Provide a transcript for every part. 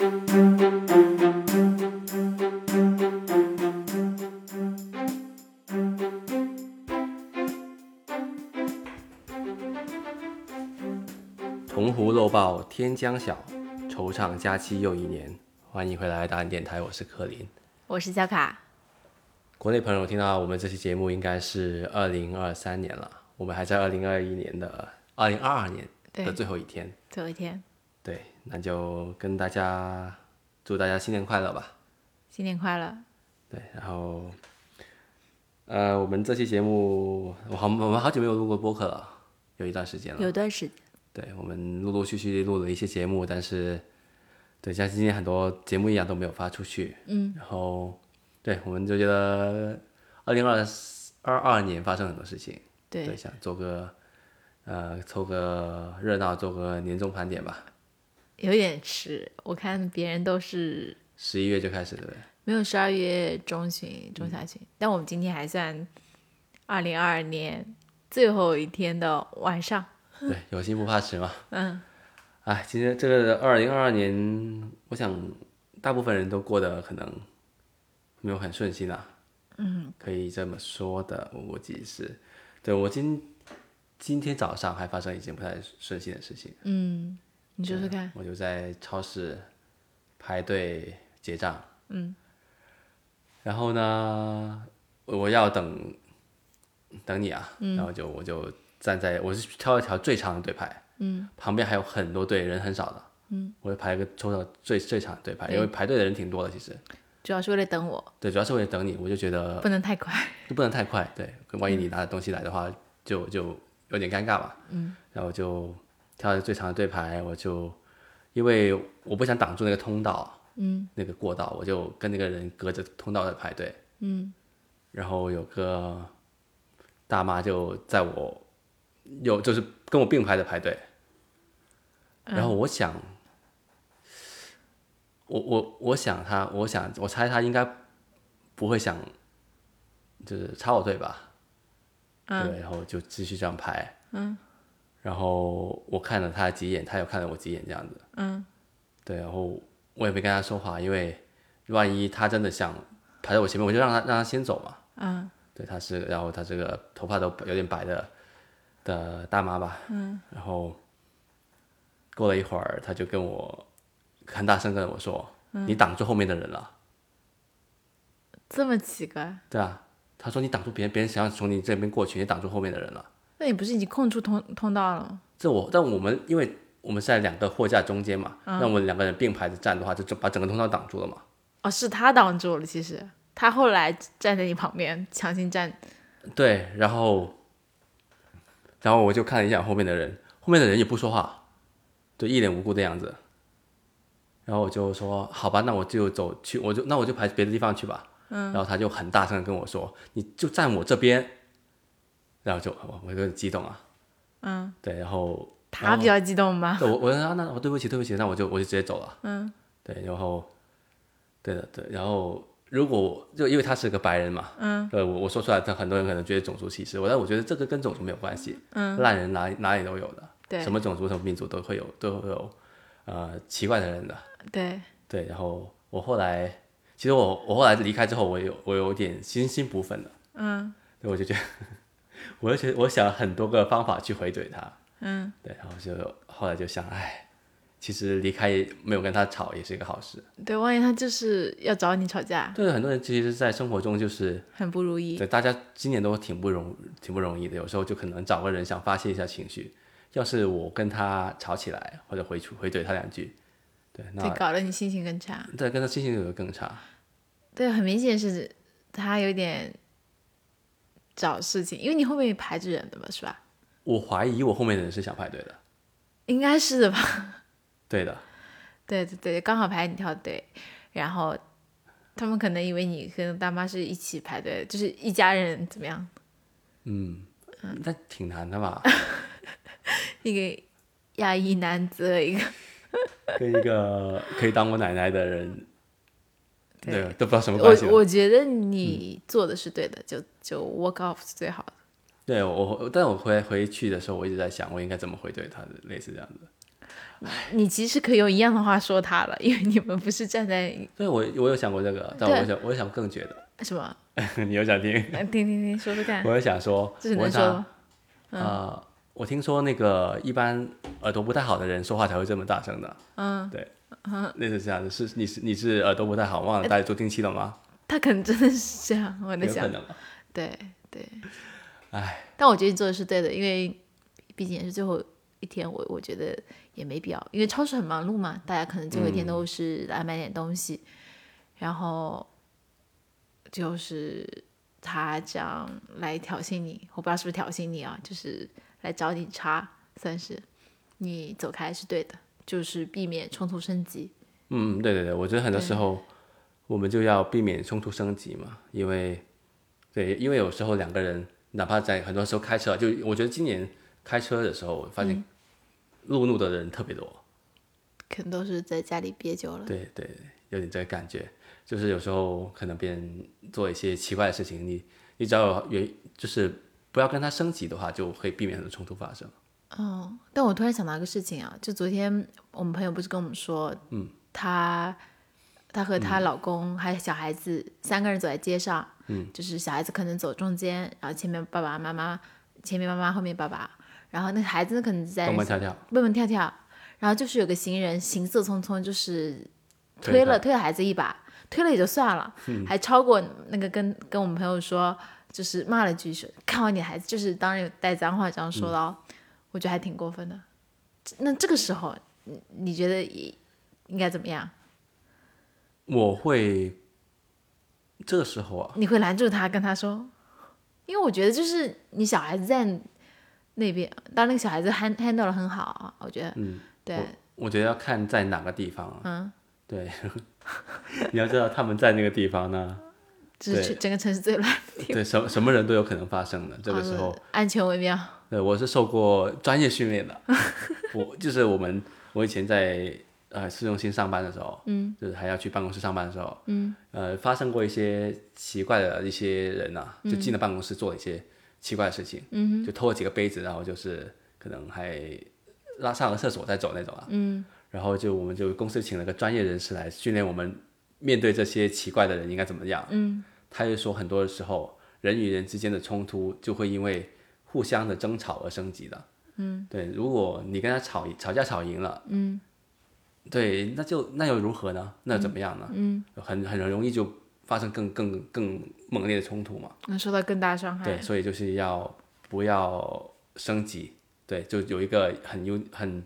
铜壶漏报天将晓，惆怅佳期又一年。欢迎回来大安电台，我是柯林。我是小卡，国内朋友听到我们这期节目应该是二零二三年了，我们还在二零二一年的二零二二年的最后一天。最后一天，对，那就跟大家祝大家新年快乐吧。新年快乐！对，然后呃，我们这期节目，我好我们好久没有录过播客了，有一段时间了。有段时间，对，我们陆陆续续录了一些节目，但是对，像今天很多节目一样都没有发出去。嗯，然后对，我们就觉得二零二二二年发生很多事情，对，对，想做个呃凑个热闹，做个年终盘点吧。有点迟。我看别人都是十一月就开始，对不对？没有十二月中旬、中下旬，但我们今天还算二零二二年最后一天的晚上。对，有心不怕迟嘛。嗯，哎，今天这个二零二二年，我想大部分人都过得可能没有很顺心啊。嗯，可以这么说的，我估计是。对我今今天早上还发生一件不太顺心的事情。嗯，你说说看。我就在超市排队结账。嗯。然后呢，我我要等等你啊，然后就我就站在我是挑了一条最长的队排。嗯。旁边还有很多队，人很少的。嗯。我就排了个抽到最最长的队排，因为排队的人挺多的，其实。主要是为了等我，对，主要是为了等你，我就觉得不能太快。就不能太快，对，万一你拿着东西来的话，就就有点尴尬嘛。嗯。然后就挑了最长的队排，我就因为我不想挡住那个通道，嗯，那个过道，我就跟那个人隔着通道在排队。嗯。然后有个大妈就在我有就是跟我并排的排队，然后我想，我我我想他，我想我猜他应该不会想就是插我队吧，对，然后就继续这样排，嗯，然后我看了他几眼，他又看了我几眼这样子，嗯，对，然后我也没跟他说话，因为万一他真的想排在我前面，我就让他让他先走嘛，嗯，对，他是，然后他这个头发都有点白的的大妈吧，嗯，然后过了一会儿，他就跟我很大声跟我说：“你挡住后面的人了。这么奇怪。对啊，他说你挡住别人，别人想要从你这边过去，你挡住后面的人了。那你不是已经空出通通道了吗？这我，但我们因为我们是在两个货架中间嘛，那、我们两个人并排着站的话，就就把整个通道挡住了嘛。哦，是他挡住了，其实他后来站在你旁边，强行站。对，然后，然后我就看了一下后面的人，后面的人也不说话，对，一脸无辜的样子。然后我就说：“好吧，那我就走去，我就那我就排别的地方去吧。”嗯。然后他就很大声的跟我说：“你就站我这边。”然后就我我有点激动啊。嗯。对，然后他比较激动吧？对我我说那我对不起对不起，那我就我就直接走了。嗯。对，然后，对的对，然后如果就因为他是个白人嘛，嗯，对我我说出来，他很多人可能觉得种族歧视，我但我觉得这个跟种族没有关系，嗯，烂人哪哪里都有的，对，什么种族什么民族都会有都会有，呃，奇怪的人的，对对，然后我后来，其实我我后来离开之后，我有我有点心心不忿的，嗯，对，我就觉得，我就觉得我想了很多个方法去回怼他，嗯，对，然后就后来就想，哎。其实离开没有跟他吵也是一个好事。对，万一他就是要找你吵架。对，很多人其实，在生活中就是很不如意。对，大家今年都挺不容挺不容易的，有时候就可能找个人想发泄一下情绪。要是我跟他吵起来，或者回回怼他两句，对，那对，搞得你心情更差。对，跟他心情就会更差。对，很明显是他有点找事情，因为你后面排着人的嘛，是吧？我怀疑我后面的人是想排队的。应该是的吧。对的，对对对，刚好排你条队，然后他们可能以为你跟大妈是一起排队，就是一家人，怎么样？嗯，那挺难的吧？一个亚裔男子和一个跟一个可以当我奶奶的人，对对，都不知道什么关系。我我觉得你做的是对的，就就 work off 是最好的。对我，但我回回去的时候，我一直在想，我应该怎么回怼他的，类似这样子。你其实可以用一样的话说他了，因为你们不是站在对我我有想过这个，但我想我想更绝的，什么？你有想听？来听听听，说说看。我也想说，这是我问他能说吗？呃，我听说那个一般耳朵不太好的人说话才会这么大声的。嗯，对，类似这样的，是你是你是耳朵不太好，忘了带助听器了吗？他可能真的是这样，我在想。对对。唉，但我觉得你做的是对的，因为毕竟也是最后一天，我我觉得也没必要，因为超市很忙碌嘛，大家可能最后一天都是来买点东西，然后就是他这样来挑衅你，我不知道是不是挑衅你啊，就是来找你茬，算是。你走开是对的，就是避免冲突升级。嗯，对对对，我觉得很多时候我们就要避免冲突升级嘛，因为对，因为有时候两个人哪怕在很多时候开车，就我觉得今年开车的时候，我发现路怒的人特别多。可能都是在家里憋久了，对对，有点这个感觉，就是有时候可能别人做一些奇怪的事情，你你只要有原就是不要跟他升级的话，就会避免很多冲突发生。嗯，但我突然想到一个事情啊，就昨天我们朋友不是跟我们说，嗯，她她和她老公还有小孩子、三个人走在街上，嗯，就是小孩子可能走中间，然后前面爸爸妈妈，前面妈妈后面爸爸，然后那孩子可能在蹦蹦跳跳，蹦蹦跳跳，然后就是有个行人行色匆匆，就是推了推了孩子一把，推了也就算了，还超过那个跟跟我们朋友说，就是骂了句说看好你孩子，就是当然有带脏话这样说的哦，我觉得还挺过分的。那这个时候，你你觉得应应该怎么样？我会这个时候啊，你会拦住他，跟他说，因为我觉得就是你小孩子在那边，当那个小孩子 hand handle 的很好啊，我觉得，嗯，对，我觉得要看在哪个地方啊。嗯，对，你要知道他们在那个地方呢，是全整个城市最乱的地对什什么人都有可能发生的。这个时候，安全为妙。对我是受过专业训练的，我就是我们我以前在呃市中心上班的时候，嗯，就是还要去办公室上班的时候，嗯，呃，发生过一些奇怪的一些人呐、就进了办公室做了一些奇怪的事情，嗯，就偷了几个杯子，然后就是可能还拉上了厕所再走那种啊，嗯，然后就我们就公司请了个专业人士来训练我们面对这些奇怪的人应该怎么样，嗯，他就说很多的时候人与人之间的冲突就会因为互相的争吵而升级的。嗯，对，如果你跟他吵吵架吵赢了，嗯，对，那就那又如何呢？那怎么样呢？嗯，很很容易就发生更更更猛烈的冲突嘛。能受到更大伤害。对，所以就是要不要升级？对，就有一个很优很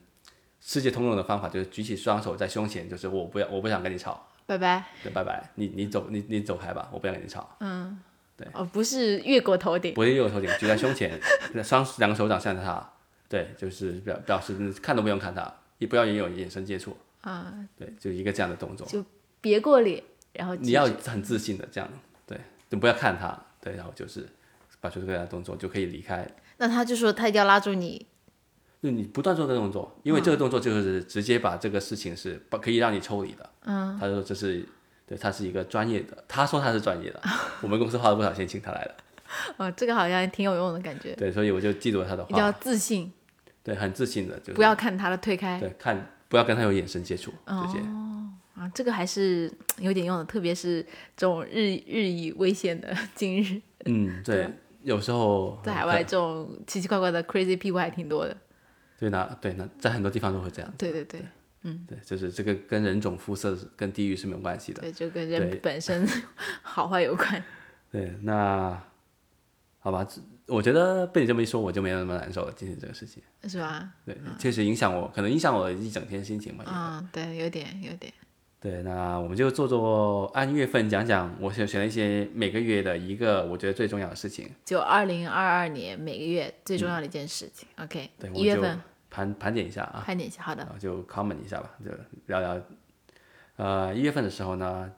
世界通用的方法，就是举起双手在胸前，就是我不要我不想跟你吵，拜拜。对，拜拜，你你走你你走开吧，我不想跟你吵。嗯，对哦，不是越过头顶。不是越过头顶举在胸前，双两个手掌向着他，对，就是表表示看都不用看他，也不要也有眼神接触，啊，对，就一个这样的动作。就别过脸，然后你要很自信的这样，对，就不要看他，对，然后就是把出这个动作就可以离开。那他就说他一定要拉住你，就你不断做这个动作，因为这个动作就是直接把这个事情是把可以让你抽离的。嗯，他说这是对，他是一个专业的，他说他是专业的，我们公司花了不少钱请他来的，哦，这个好像挺有用的感觉，对，所以我就记住了他的一定要，自信，对，很自信的，就是不要看他的推开对看不要跟他有眼神接触，这些。啊，这个还是有点用的，特别是这种日日益危险的今日，嗯，对，有时候在海外这种奇奇怪怪的 crazy people 还挺多的。对那对那在很多地方都会这样，对对对对，就是这个跟人种、肤色、跟地域是没有关系的。对，就跟人本身 好坏有关。对，那好吧，我觉得被你这么一说，我就没有那么难受了。今天这个事情，是吧？对，确实影响我，可能影响我一整天心情吧。嗯，对，有点有点。对，那我们就做做按月份讲讲，我选选了一些每个月的一个我觉得最重要的事情。就二零二二年每个月最重要的一件事情。OK，对，我就一月份盘盘点一下啊。盘点一下，好的然。后就 comment 一下吧，就聊聊。呃，一月份的时候呢，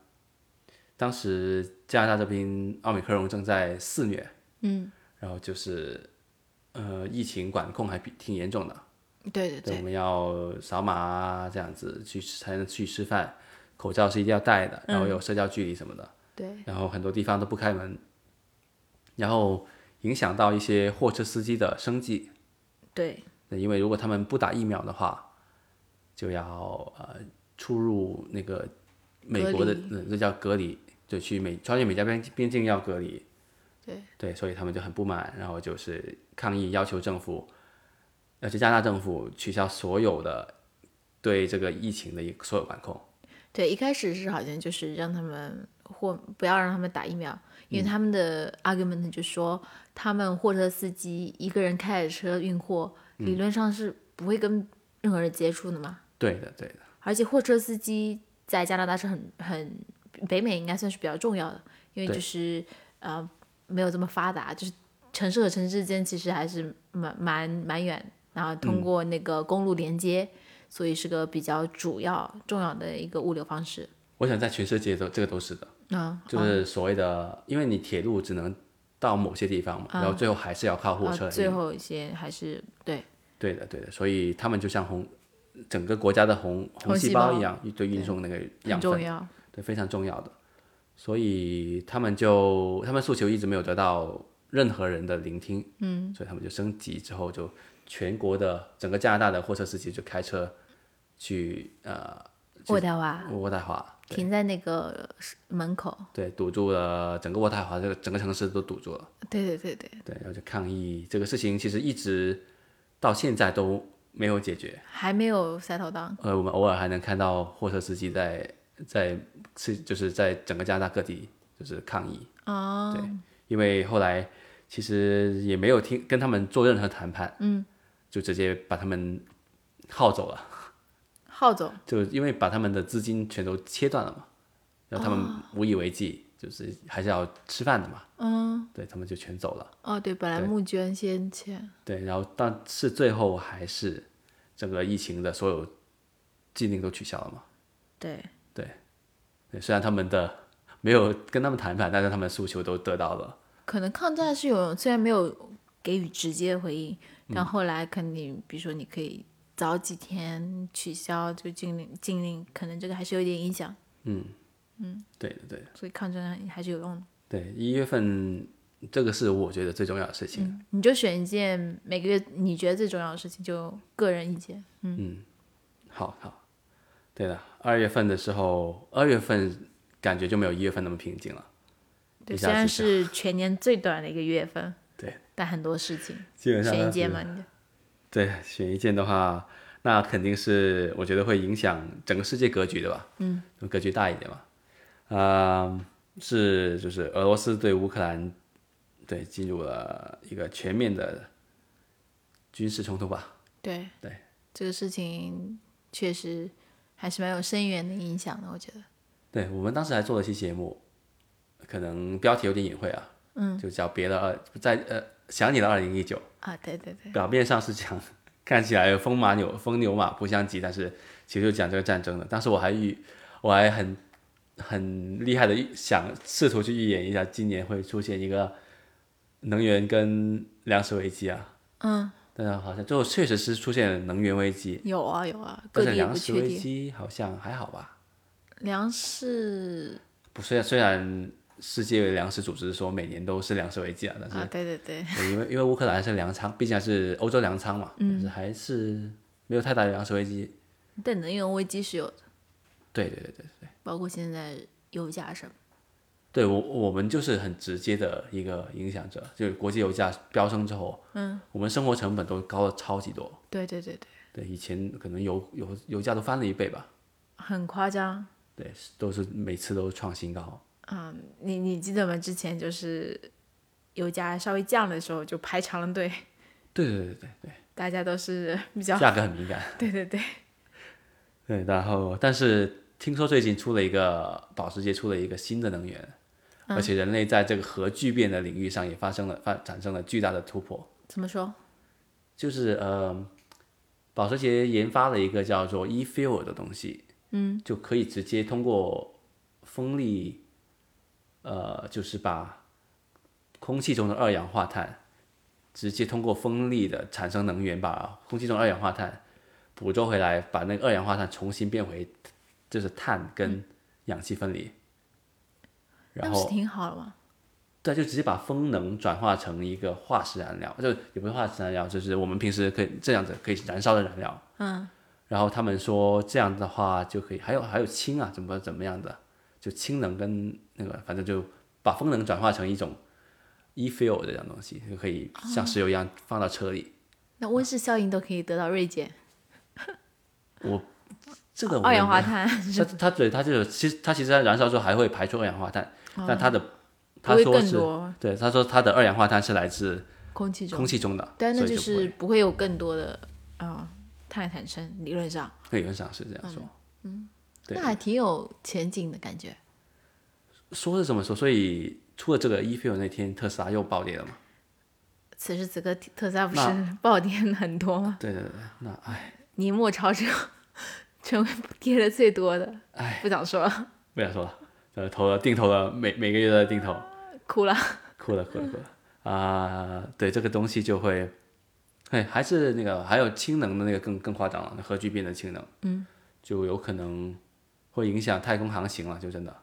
当时加拿大这边奥密克戎正在肆虐，嗯，然后就是呃疫情管控还比挺严重的，对，对我们要扫码啊，这样子去才能去吃饭，口罩是一定要戴的，然后有社交距离什么的，对，然后很多地方都不开门，然后影响到一些货车司机的生计，对，那因为如果他们不打疫苗的话，就要呃出入那个美国的那，呃叫隔离，就去美穿越美加边边境要隔离。对。对，所以他们就很不满，然后就是抗议，要求政府，而且加拿大政府取消所有的对这个疫情的一个所有管控。对，一开始是好像就是让他们或不要让他们打疫苗，因为他们的 argument 就说他们货车司机一个人开着车运货，理论上是不会跟任何人接触的嘛。对的，对的，而且货车司机在加拿大是很很北美应该算是比较重要的，因为就是呃没有这么发达，就是城市和城市之间其实还是蛮蛮蛮远，然后通过那个公路连接，所以是个比较主要重要的一个物流方式。我想在全世界都这个都是的，嗯，就是所谓的，因为你铁路只能到某些地方嘛，然后最后还是要靠货车啊，最后一些还是对对的，对的，所以他们就像红整个国家的红红细胞胞一样，对运送那个很养分，重要。对，非常重要的。所以他们就他们诉求一直没有得到任何人的聆听，嗯，所以他们就升级之后，就全国的整个加拿大的货车司机就开车去呃渥太华。渥太华，停在那个门口，对，堵住了整个渥太华这个整个城市都堵住了，对对对对，对，然后就抗议这个事情，其实一直到现在都没有解决。还没有 settle down。呃，我们偶尔还能看到货车司机在在是就是在整个加拿大各地就是抗议，哦，对，因为后来其实也没有听跟他们做任何谈判，嗯，就直接把他们耗走了，耗走，就因为把他们的资金全都切断了嘛，然后他们无以为继，就是还是要吃饭的嘛，嗯，对他们就全走了，哦对，本来募捐先钱，对，然后但是最后还是整个疫情的所有禁令都取消了嘛。对，对对，虽然他们的没有跟他们谈判，但是他们的诉求都得到了。可能抗战是有，虽然没有给予直接回应，但后来肯定，比如说你可以早几天取消这个禁令，禁令可能这个还是有点影响，嗯嗯对的，对的，所以抗争还是有用的。对，一月份这个是我觉得最重要的事情。你就选一件每个月你觉得最重要的事情，就个人意见。嗯好好，对了，二月份的时候，二月份感觉就没有一月份那么平静了。对，一虽然下子就是全年最短的一个月份，对，但很多事情，基本上选一件嘛，对，选一件的话，那肯定是我觉得会影响整个世界格局的吧。嗯，格局大一点嘛。啊、是就是俄罗斯对乌克兰，对进入了一个全面的军事冲突吧。对对这个事情确实还是蛮有深远的影响的，我觉得。对我们当时还做了一期节目，可能标题有点隐晦啊，嗯，就叫别的二在呃想你的二零一九，啊，对对对，表面上是讲 看起来风马牛风牛马不相及，但是其实就讲这个战争的。当时我还预我还很很厉害的想试图去预言一下今年会出现一个能源跟粮食危机啊，嗯，但是好像最后确实是出现了能源危机，有啊有啊，但是粮食危。机好像还好吧。粮食不，虽然虽然世界粮食组织说每年都是粮食危机啊，但是、啊，对对对，对因为因为乌克兰是粮仓，毕竟还是欧洲粮仓嘛，但是还是没有太大的粮食危机。但能源危机是有的，对对对对包括现在油价什么。对，我我们就是很直接的一个影响者，就是国际油价飙升之后，嗯，我们生活成本都高了超级多。对对对对，对，以前可能油油油价都翻了一倍吧，很夸张。对，都是每次都创新高。嗯，你你记得吗？之前就是油价稍微降的时候，就排长了队，对对对对对 大家都是 比较，价格很敏感。对对对，对，然后但是听说最近出了一个保时捷出了一个新的能源，而且人类在这个核聚变的领域上也发生了发产生了巨大的突破。怎么说？就是呃，保时捷研发了一个叫做 e-fuel 的东西，嗯，就可以直接通过风力，呃，就是把空气中的二氧化碳直接通过风力的产生能源，把空气中的二氧化碳捕捉回来，把那个二氧化碳重新变回就是碳跟氧气分离，然后那不是挺好了吗？对，就直接把风能转化成一个化石燃料，就也不是化石燃料，就是我们平时可以这样子可以燃烧的燃料。嗯。然后他们说这样的话就可以，还有还有氢啊，怎么怎么样的，就氢能跟那个反正就把风能转化成一种 e fuel 这样东西，就可以像石油一样放到车里。那温室效应都可以得到锐减，我这个我二氧化碳，它它对它就是其实它其实在燃烧之后还会排出二氧化碳，但它的不会更他说是多对他说它的二氧化碳是来自空气中空，气中的，但那就是不会有更多的啊、碳产生，理论上，理论上是这样说。嗯那还挺有前景的感觉。说是这么说，所以出了这个 e fuel 那天，特斯拉又暴跌了嘛？此时此刻，特斯拉不是 暴跌很多吗？对对对，那哎，尼莫超车成为跌的最多的，哎，不想说了，不想说了，呃，投了定投了每每个月的定投，哭了。哭了哭了哭了啊、对这个东西就会，哎，还是那个还有氢能的那个更更夸张了，那核聚变的氢能，嗯，就有可能会影响太空航行了，就真的。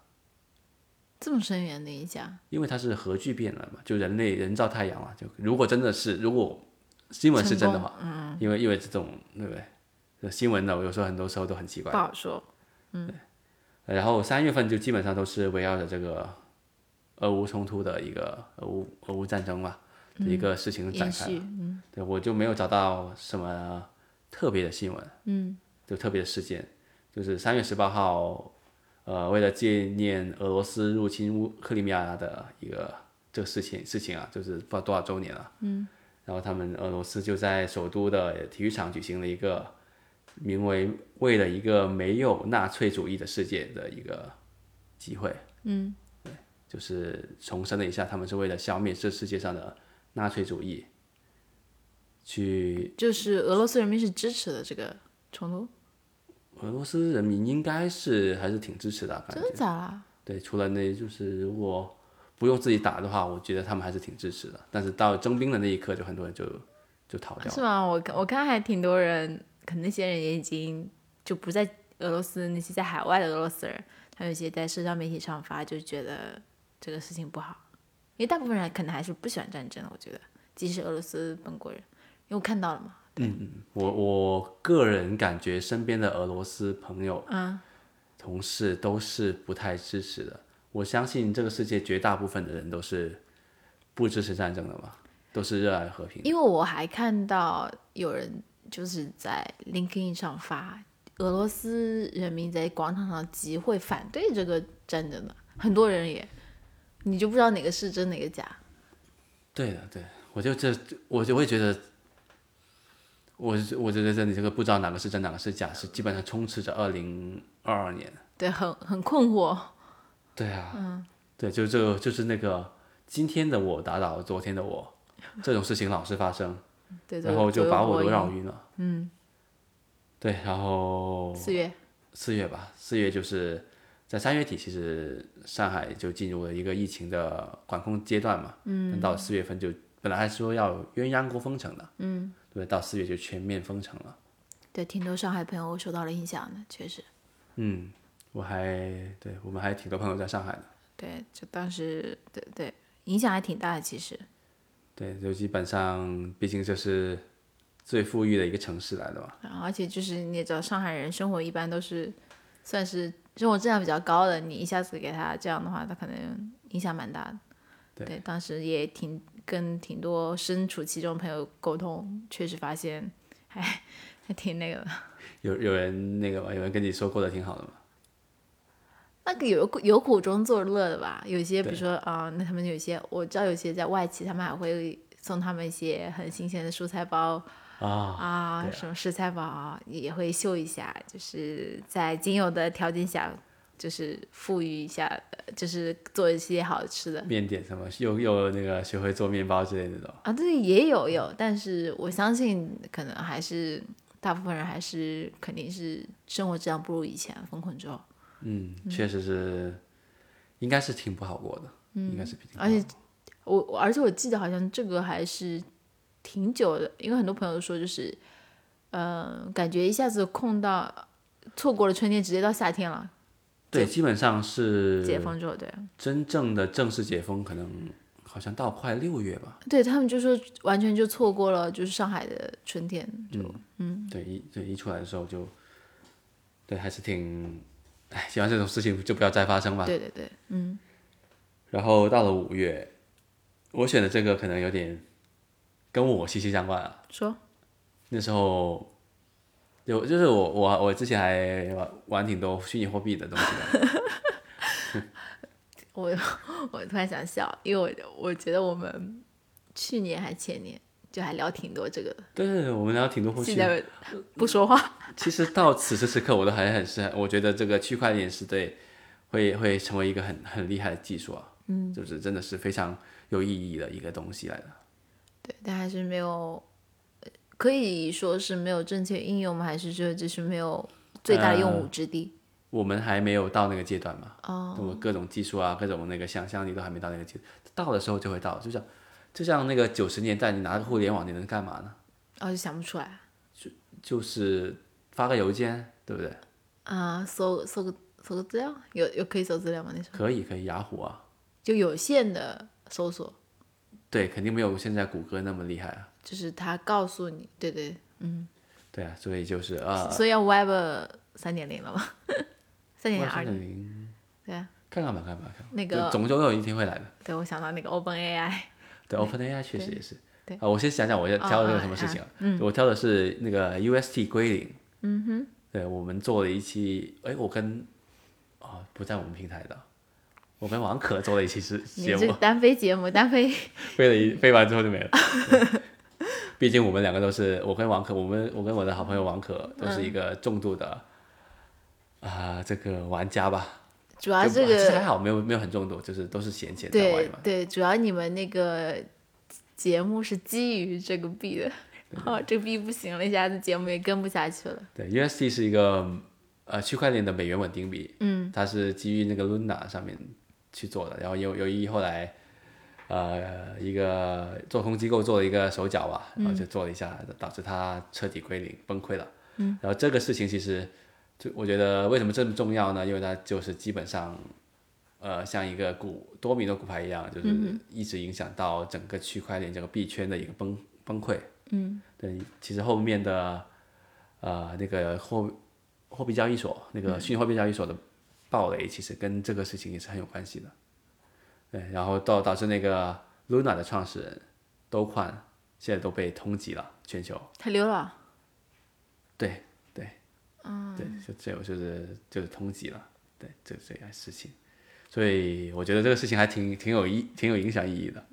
这么深远的影响，因为它是核聚变了嘛，就人类人造太阳嘛，就如果真的是如果新闻是真的话，嗯，因为因为这种对不对？新闻呢，我有时候很多时候都很奇怪不。好说。然后三月份就基本上都是围绕着这个俄乌冲突的一个俄乌俄乌战争嘛的一个事情展开了。续，嗯对，我就没有找到什么特别的新闻，嗯，就特别的事件，就是三月十八号，呃，为了纪念俄罗斯入侵乌克里米亚的一个这个事情事情啊，就是不知道多少周年了，嗯，然后他们俄罗斯就在首都的体育场举行了一个名为“为了一个没有纳粹主义的世界”的一个集会，嗯，对，就是重申了一下，他们是为了消灭这世界上的纳粹主义。去就是俄罗斯人民是支持的这个冲突，俄罗斯人民应该是还是挺支持的，感觉真的假的？对，除了那就是如果不用自己打的话，我觉得他们还是挺支持的。但是到征兵的那一刻，就很多人就就逃掉了。是吗？我看我看还挺多人，可能那些人也已经就不在俄罗斯，那些在海外的俄罗斯人，他有些在社交媒体上发，就觉得这个事情不好，因为大部分人可能还是不喜欢战争的。我觉得，即使俄罗斯本国人，因为我看到了嘛，我我个人感觉身边的俄罗斯朋友、嗯，同事都是不太支持的。我相信这个世界绝大部分的人都是不支持战争的嘛，都是热爱和平。因为我还看到有人就是在 LinkedIn 上发俄罗斯人民在广场上集会反对这个战争的，很多人也，你就不知道哪个是真哪个假。对的，对，我就这，我就会觉得，我我觉得这你这个不知道哪个是真哪个是假，是基本上充斥着二零二二年。对，很很困惑。对啊，嗯，对，就这个就是那个今天的我打倒昨天的我，这种事情老是发生，对，然后就把我都绕晕。晕了。嗯，对，然后四月，四月吧，四月就是在三月底，其实上海就进入了一个疫情的管控阶段嘛。嗯，到四月份就本来还说要鸳鸯锅封城的，嗯，对，到四月就全面封城了。对，挺多上海朋友受到了影响的，确实。嗯，我还对我们还挺多朋友在上海的，对，就当时对对影响还挺大的，其实。对，就基本上，毕竟这是最富裕的一个城市来的嘛。然后而且就是你也知道，上海人生活一般都是算是生活质量比较高的，你一下子给他这样的话，他可能影响蛮大的。对当时也挺跟挺多身处其中的朋友沟通，确实发现还还挺那个的。有有人那个吗？有人跟你说过得挺好的吗？那个有有苦中作乐的吧？有些比如说啊、那他们有些我知道有些在外企，他们还会送他们一些很新鲜的蔬菜包啊，啊，对啊什么食材包啊，也会秀一下，就是在仅有的条件下，就是富裕一下，呃就是做一些好吃的。面点什么，又又那个学会做面包之类的那种。啊，对，也有有，但是我相信可能还是大部分人还是肯定是生活质量不如以前封控之后，嗯，确实是，应该是挺不好过的，应该是而且我我而且我记得好像这个还是挺久的，因为很多朋友说就是，呃，感觉一下子空到错过了春天，直接到夏天了，对，基本上是解封之后，对，真正的正式解封，可能好像到快六月吧。对他们就说完全就错过了，就是上海的春天，就嗯，对，一对一出来的时候就，对，还是挺，哎，希望这种事情就不要再发生吧。对对对，嗯，然后到了五月，我选的这个可能有点跟我息息相关啊。说那时候有就是我我我之前还玩玩挺多虚拟货币的东西的。我 我突然想笑，因为我我觉得我们去年还前年就还聊挺多这个的，对对对，我们聊挺多后续现。在不说话。其实到此时此刻，我都还很是，我觉得这个区块链是对会会成为一个很很厉害的技术啊。嗯，就是真的是非常有意义的一个东西来的。对，但还是没有，呃可以说是没有正确应用吗？还是说就是没有最大的用武之地？我们还没有到那个阶段嘛，哦，我各种技术啊，各种那个想象力都还没到那个阶段，到的时候就会到，就像就像那个九十年代，你拿个互联网，你能干嘛呢？哦，就想不出来就就是发个邮件，对不对？啊，搜搜个搜个资料，有有可以搜资料吗？那时候可以，可以，雅虎啊，就有限的搜索，对，肯定没有现在谷歌那么厉害啊。就是他告诉你，对对，嗯对啊，所以就是啊，所以要 Web 三点零了吗？三点零二三点，零，对啊，看看吧，看看吧，看看。那个总总有一天会来的。对我想到那个 Open AI，对，OpenAI 确实也是。对啊，我先想想我要挑的这个什么事情啊？我挑的是那个 UST 归零。嗯哼。对，我们做了一期，哎，我跟啊不在我们平台的，我跟王可做了一期是你节目，单飞节目，单飞 飞了一飞完之后就没了。毕竟我们两个都是，我跟王可，我们我跟我的好朋友王可都是一个重度的啊、这个玩家吧。主要这个其实还好，没有没有很重度，就是都是闲钱在玩嘛。对对，主要你们那个节目是基于这个币的，哦，这个币不行了，一下子节目也跟不下去了。对，USD 是一个呃区块链的美元稳定币，嗯，它是基于那个 Luna 上面去做的，然后由由于后来呃一个做空机构做了一个手脚吧，然后就做了一下，导致它彻底归零崩溃了，嗯，然后这个事情其实就我觉得为什么这么重要呢？因为它就是基本上。呃，像一个股多米诺骨牌一样，就是一直影响到整个区块链这个币圈的一个崩崩溃。嗯，对，其实后面的呃那个货货币交易所那个虚拟货币交易所的暴雷，其实跟这个事情也是很有关系的。对，然后导导致那个 Luna 的创始人都宽现在都被通缉了，全球。他溜了，对对，嗯，对，就这有就是就是通缉了，对，这这件事情，所以我觉得这个事情还挺挺有意挺有影响意义的。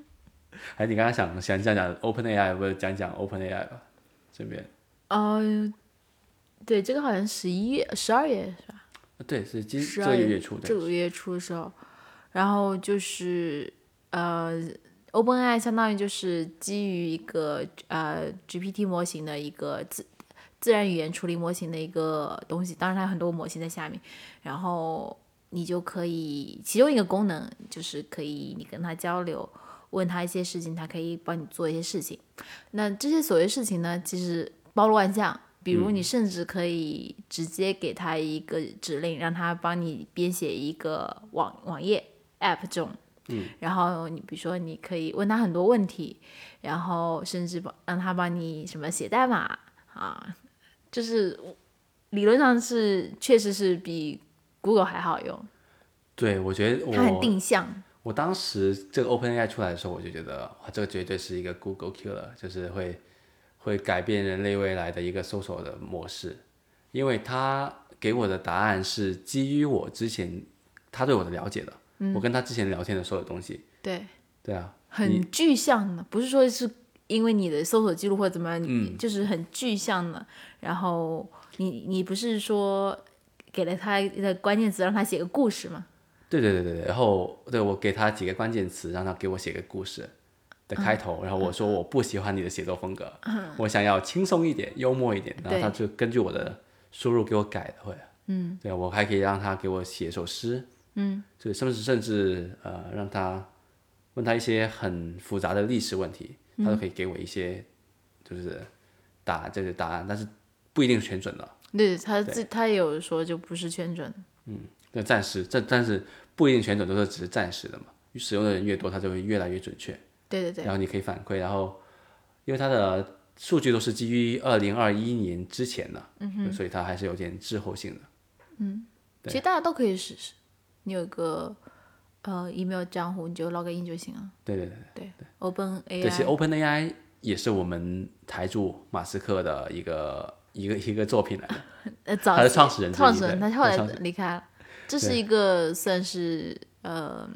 哎，你刚刚想想讲讲 OpenAI，不是讲讲 OpenAI 吧？这边哦，对，这个好像十一月、十二月是吧？对，是今十这个二月初的，这个月初的时候，然后就是呃，OpenAI 相当于就是基于一个呃 GPT 模型的一个自自然语言处理模型的一个东西，当然它有很多模型在下面，然后你就可以其中一个功能就是可以你跟它交流。问他一些事情，他可以帮你做一些事情。那这些所谓事情呢，其实包罗万象。比如你甚至可以直接给他一个指令，让他帮你编写一个网网页 app 这种。嗯。然后你比如说，你可以问他很多问题，然后甚至帮让他帮你什么写代码啊，就是理论上是确实是比 Google 还好用，对我觉得它很定向。我当时这个 OpenAI 出来的时候，我就觉得哇，这个绝对是一个 Google killer，就是会会改变人类未来的一个搜索的模式，因为他给我的答案是基于我之前他对我的了解的，我跟他之前聊天的所有东西，对。对啊，很具象的，不是说是因为你的搜索记录或者怎么样，嗯，就是很具象的。然后你你不是说给了他一个关键词，让他写个故事吗？对对对对对，然后对我给他几个关键词，让他给我写个故事的开头，然后我说我不喜欢你的写作风格，我想要轻松一点、幽默一点，然后他就根据我的输入给我改的会，嗯，对我还可以让他给我写首诗，嗯，对，甚至甚至呃让他问他一些很复杂的历史问题，他都可以给我一些就是答这个答案，但是不一定是全准的。对他自他也有说就不是全准，嗯那暂时这但是不一定全准都是只是暂时的嘛，使用的人越多，它就会越来越准确。对对对，然后你可以反馈，然后因为它的数据都是基于二零二一年之前的，嗯所以它还是有点滞后性的。嗯其实大家都可以试试。你有个呃 email 账户，你就 log in 就行了。对对对对对，Open 对，其实 AI，Open AI 也是我们台柱马斯克的一个一个一个作品来的。呃，早他的创始人创始人，他后来离开了。这是一个算是呃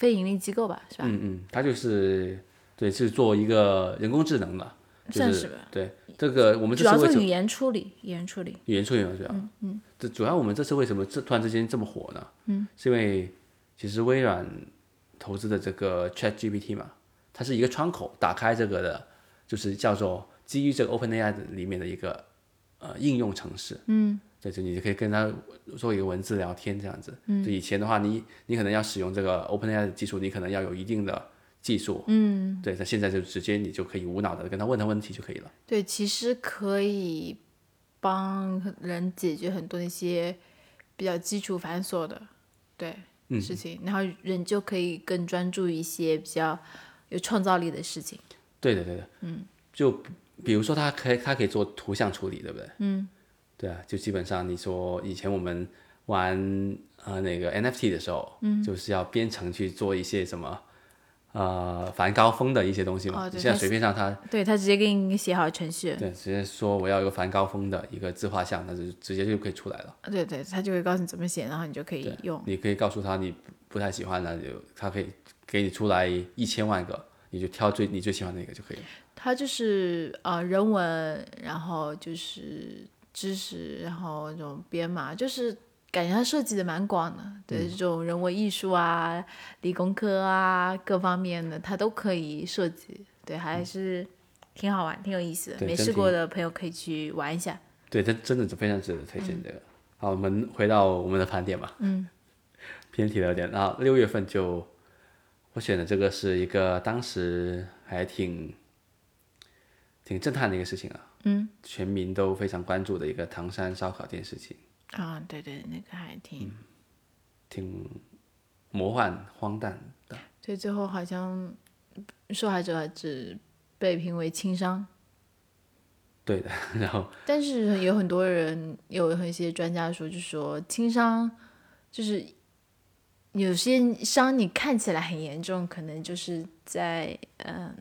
非盈利机构吧，是吧？嗯嗯，它就是对，是做一个人工智能的，就是算是吧。对这个我们主要做语言处理，语言处理。语言处理嘛，主要，嗯这主要我们这次为什么这突然之间这么火呢？嗯，是因为其实微软投资的这个 Chat GPT 嘛，它是一个窗口，打开这个的，就是叫做基于这个 OpenAI 里面的一个呃应用程式。嗯，对，就你就可以跟他做一个文字聊天这样子。嗯，就以前的话，你你可能要使用这个 OpenAI 的技术，你可能要有一定的技术。嗯，对，那现在就直接你就可以无脑的跟他问他问题就可以了。对，其实可以帮人解决很多那些比较基础繁琐的对、嗯事情，然后人就可以更专注一些比较有创造力的事情。对的，对的，嗯，就比如说他可以，他可以做图像处理，对不对？嗯，对啊，就基本上你说以前我们玩呃那个 NFT 的时候，嗯，就是要编程去做一些什么呃梵高风的一些东西嘛，哦现在随便让他对他直接给你写好程序，对直接说我要一个梵高风的一个自画像，那就直接就可以出来了。对对，他就会告诉你怎么写，然后你就可以用。你可以告诉他你不不太喜欢的，就他可以给你出来一千万个，你就挑最你最喜欢的那个就可以了。它就是呃人文，然后就是知识，然后这种编码，就是感觉它设计的蛮广的，对、这种人文艺术啊、理工科啊各方面的，它都可以设计，对，还是挺好玩、挺有意思的。没试过的朋友可以去玩一下。对，这真的是非常值得推荐这个。好，我们回到我们的盘点吧。嗯，偏题了有点。然后六月份就我选的这个是一个当时还挺挺震撼的一个事情啊。嗯，全民都非常关注的一个唐山烧烤店事情，啊，对对，那个还挺，挺魔幻荒诞的。对，最后好像受害者只被评为轻伤。对的，然后但是有很多人，有一些专家说，就说轻伤，就是有些伤你看起来很严重，可能就是在嗯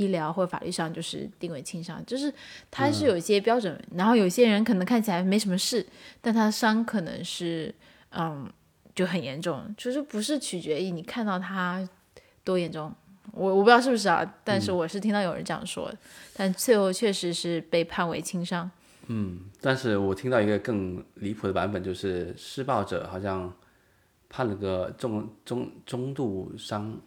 医疗或法律上就是定为轻伤，就是它是有一些标准。然后有些人可能看起来没什么事，但他伤可能是嗯就很严重，就是不是取决于你看到他多严重。我我不知道是不是啊，但是我是听到有人这样说的，但最后确实是被判为轻伤。嗯但是我听到一个更离谱的版本，就是施暴者好像判了个中中中度伤，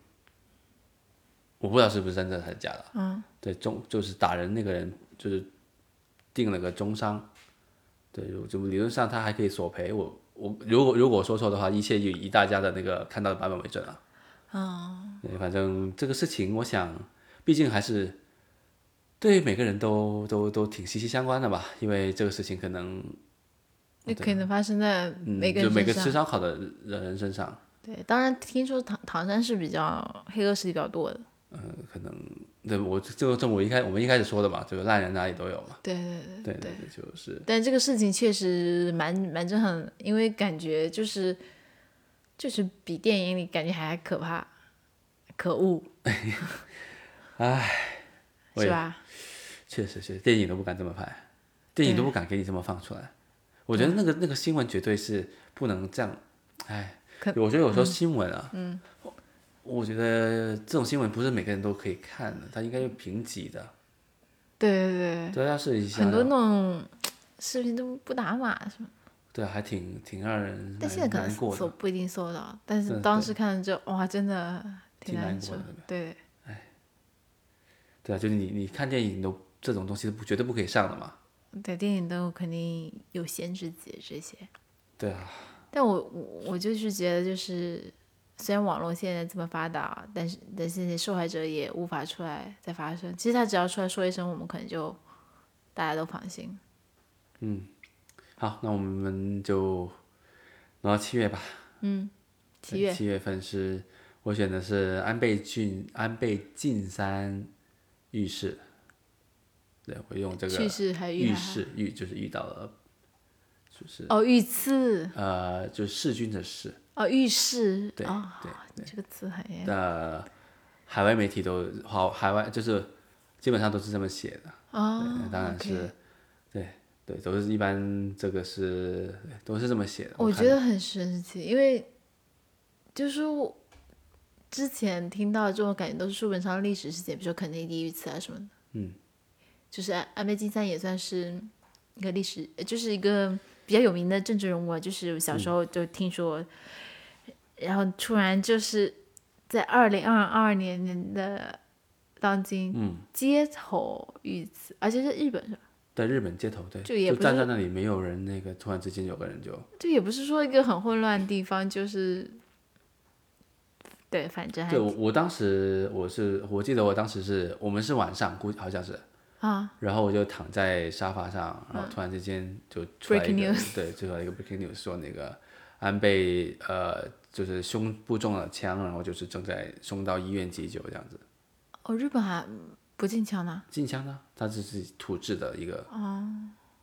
我不知道是不是真的还是假的。嗯，对，中就是打人那个人就是定了个中伤，对，就就理论上他还可以索赔。我我如果如果我说错的话，一切就以大家的那个看到的版本为准啊。嗯，对，反正这个事情，我想毕竟还是。对每个人都都都挺息息相关的吧，因为这个事情可能那可能发生在嗯，每个人就每个。吃烧烤的人身上，对，当然听说唐唐山是比较黑恶势力比较多的。呃，可能对我就这么我一开我们一开始说的嘛，这个烂人哪里都有嘛，对对对。对对对，就是但这个事情确实蛮蛮震撼，因为感觉就是就是比电影里感觉还可怕、可恶，哎是吧？确实是电影都不敢这么拍，电影都不敢给你这么放出来。我觉得那个那个新闻绝对是不能这样，哎可，我觉得有时候新闻啊，嗯，我觉得这种新闻不是每个人都可以看的，它应该有评级的，对对对，对，要是一下很多那种视频都不打码什么，对，还挺挺让人但现在可能搜不一定搜到，但是当时看了就哇，真的挺难受的。对，对。啊，就是你你看电影都这种东西不绝对不可以上的嘛，对，电影都肯定有限制级这些。对啊，但我我我就是觉得，就是虽然网络现在这么发达，但是但是现在受害者也无法出来再发声。其实他只要出来说一声，我们可能就大家都放心。嗯好，那我们就挪到七月吧。嗯七月七月份是我选的是安倍晋安倍晋三遇事，对我用这去个世还遇事遇就是遇到了，就是哦，遇刺呃就是弑君的弑哦，浴室对哦，对这个词很的海外媒体都好海外就是基本上都是这么写的，哦对，当然是对对都是一般这个是都是这么写的，我觉得很神奇，因为就是我之前听到这种感觉都是书本上的历史事件，比如说肯尼迪遇刺啊什么的。嗯，就是安安倍晋三也算是一个历史，呃就是一个比较有名的政治人物啊。就是小时候就听说，然后突然就是在二零二二年的当今，嗯，街头遇刺，而且是日本是吧？在日本街头对，就也就站在那里没有人，那个突然之间有个人就这也不是说一个很混乱的地方，就是对，反正还对我我当时我是我记得我当时是我们是晚上估计好像是，啊，然后我就躺在沙发上，然后突然之间就出来一个对，就出来一个 breaking news 说那个安倍呃就是胸部中了枪，然后就是正在送到医院急救这样子。哦，日本还不禁枪呢。进枪呢，它只是土制的一个哦，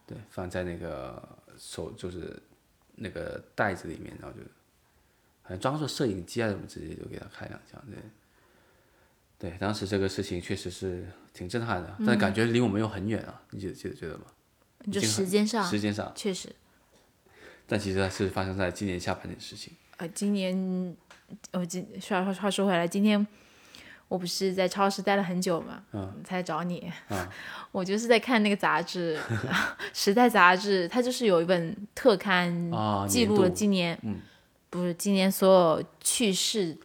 对，放在那个手就是那个袋子里面，然后就好像装作摄影机啊什么，直接就给他开两枪，对。对，当时这个事情确实是挺震撼的，但感觉离我们又很远啊，你记得记得觉得吗？你就时间上时间上，确实，但其实它是发生在今年下半年的事情。呃，今年我今话话话说回来，今天我不是在超市待了很久嘛，嗯，才找你，我就是在看那个杂志，《时代》杂志，它就是有一本特刊，啊记录了今年，不是今年所有去世